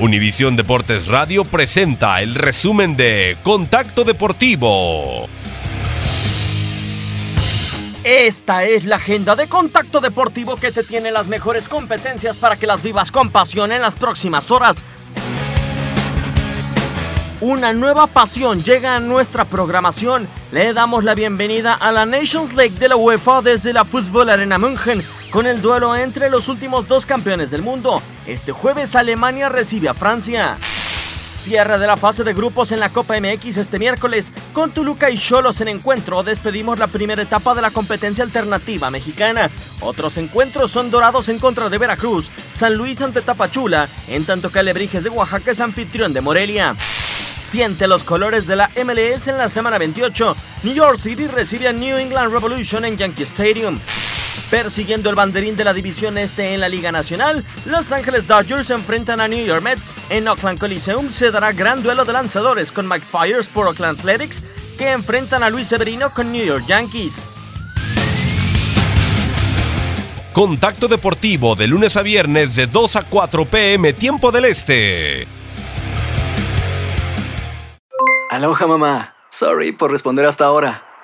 Univisión Deportes Radio presenta el resumen de Contacto Deportivo. Esta es la agenda de Contacto Deportivo que te tiene las mejores competencias para que las vivas con pasión en las próximas horas. Una nueva pasión llega a nuestra programación. Le damos la bienvenida a la Nations League de la UEFA desde la Fútbol Arena München con el duelo entre los últimos dos campeones del mundo. Este jueves Alemania recibe a Francia. Cierre de la fase de grupos en la Copa MX este miércoles. Con Toluca y Cholos en encuentro despedimos la primera etapa de la competencia alternativa mexicana. Otros encuentros son Dorados en contra de Veracruz, San Luis ante Tapachula, en tanto que Alebrijes de Oaxaca es anfitrión de Morelia. Siente los colores de la MLS en la semana 28. New York City recibe a New England Revolution en Yankee Stadium. Persiguiendo el banderín de la División Este en la Liga Nacional, Los Ángeles Dodgers se enfrentan a New York Mets. En Oakland Coliseum se dará gran duelo de lanzadores con Mike Fires por Oakland Athletics, que enfrentan a Luis Severino con New York Yankees. Contacto Deportivo de lunes a viernes de 2 a 4 pm tiempo del Este. Aloha mamá. Sorry por responder hasta ahora.